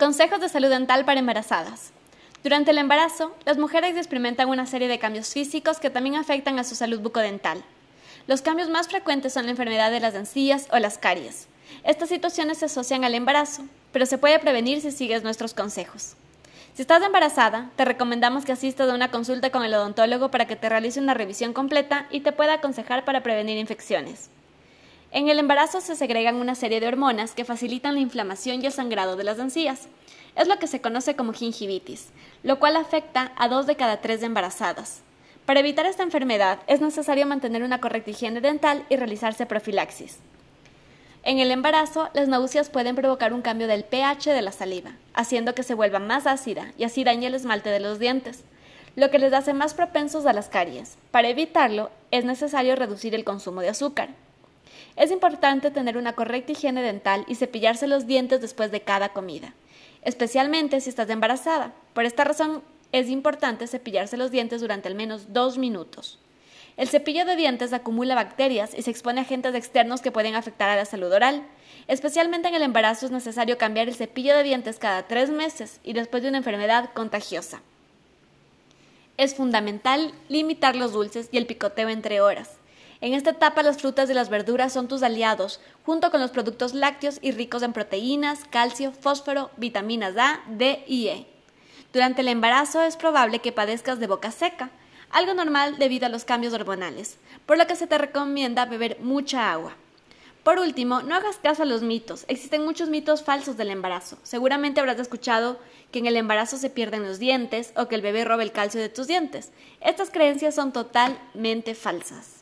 Consejos de salud dental para embarazadas. Durante el embarazo, las mujeres experimentan una serie de cambios físicos que también afectan a su salud bucodental. Los cambios más frecuentes son la enfermedad de las encías o las caries. Estas situaciones se asocian al embarazo, pero se puede prevenir si sigues nuestros consejos. Si estás embarazada, te recomendamos que asistas a una consulta con el odontólogo para que te realice una revisión completa y te pueda aconsejar para prevenir infecciones. En el embarazo se segregan una serie de hormonas que facilitan la inflamación y el sangrado de las encías. Es lo que se conoce como gingivitis, lo cual afecta a dos de cada tres embarazadas. Para evitar esta enfermedad es necesario mantener una correcta higiene dental y realizarse profilaxis. En el embarazo, las náuseas pueden provocar un cambio del pH de la saliva, haciendo que se vuelva más ácida y así dañe el esmalte de los dientes, lo que les hace más propensos a las caries. Para evitarlo, es necesario reducir el consumo de azúcar. Es importante tener una correcta higiene dental y cepillarse los dientes después de cada comida, especialmente si estás embarazada. Por esta razón es importante cepillarse los dientes durante al menos dos minutos. El cepillo de dientes acumula bacterias y se expone a agentes externos que pueden afectar a la salud oral. Especialmente en el embarazo es necesario cambiar el cepillo de dientes cada tres meses y después de una enfermedad contagiosa. Es fundamental limitar los dulces y el picoteo entre horas. En esta etapa las frutas y las verduras son tus aliados, junto con los productos lácteos y ricos en proteínas, calcio, fósforo, vitaminas A, D y E. Durante el embarazo es probable que padezcas de boca seca, algo normal debido a los cambios hormonales, por lo que se te recomienda beber mucha agua. Por último, no hagas caso a los mitos. Existen muchos mitos falsos del embarazo. Seguramente habrás escuchado que en el embarazo se pierden los dientes o que el bebé roba el calcio de tus dientes. Estas creencias son totalmente falsas.